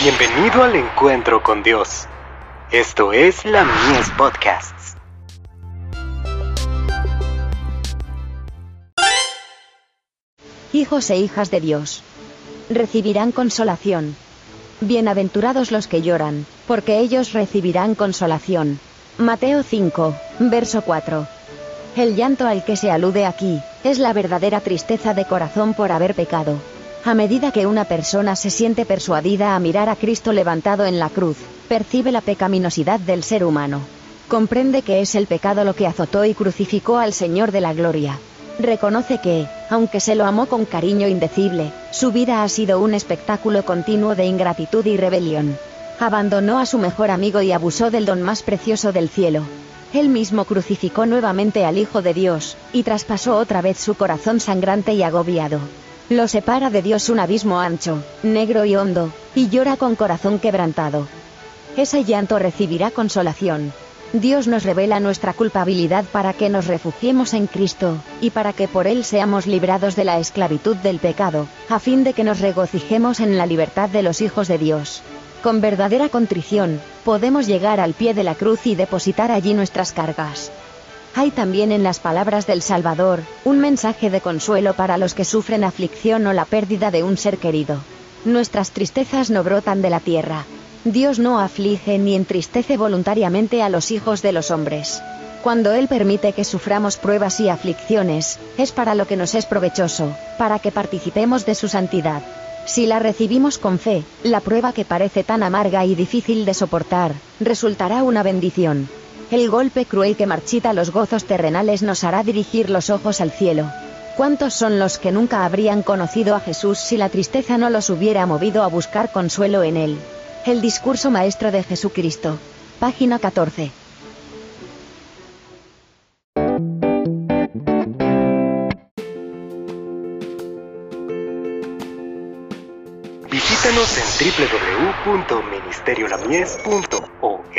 Bienvenido al encuentro con Dios. Esto es la Mies Podcasts. Hijos e hijas de Dios. Recibirán consolación. Bienaventurados los que lloran, porque ellos recibirán consolación. Mateo 5, verso 4. El llanto al que se alude aquí, es la verdadera tristeza de corazón por haber pecado. A medida que una persona se siente persuadida a mirar a Cristo levantado en la cruz, percibe la pecaminosidad del ser humano. Comprende que es el pecado lo que azotó y crucificó al Señor de la Gloria. Reconoce que, aunque se lo amó con cariño indecible, su vida ha sido un espectáculo continuo de ingratitud y rebelión. Abandonó a su mejor amigo y abusó del don más precioso del cielo. Él mismo crucificó nuevamente al Hijo de Dios, y traspasó otra vez su corazón sangrante y agobiado. Lo separa de Dios un abismo ancho, negro y hondo, y llora con corazón quebrantado. Ese llanto recibirá consolación. Dios nos revela nuestra culpabilidad para que nos refugiemos en Cristo, y para que por Él seamos librados de la esclavitud del pecado, a fin de que nos regocijemos en la libertad de los hijos de Dios. Con verdadera contrición, podemos llegar al pie de la cruz y depositar allí nuestras cargas. Hay también en las palabras del Salvador, un mensaje de consuelo para los que sufren aflicción o la pérdida de un ser querido. Nuestras tristezas no brotan de la tierra. Dios no aflige ni entristece voluntariamente a los hijos de los hombres. Cuando Él permite que suframos pruebas y aflicciones, es para lo que nos es provechoso, para que participemos de su santidad. Si la recibimos con fe, la prueba que parece tan amarga y difícil de soportar, resultará una bendición. El golpe cruel que marchita los gozos terrenales nos hará dirigir los ojos al cielo. ¿Cuántos son los que nunca habrían conocido a Jesús si la tristeza no los hubiera movido a buscar consuelo en Él? El discurso maestro de Jesucristo. Página 14. Visítanos en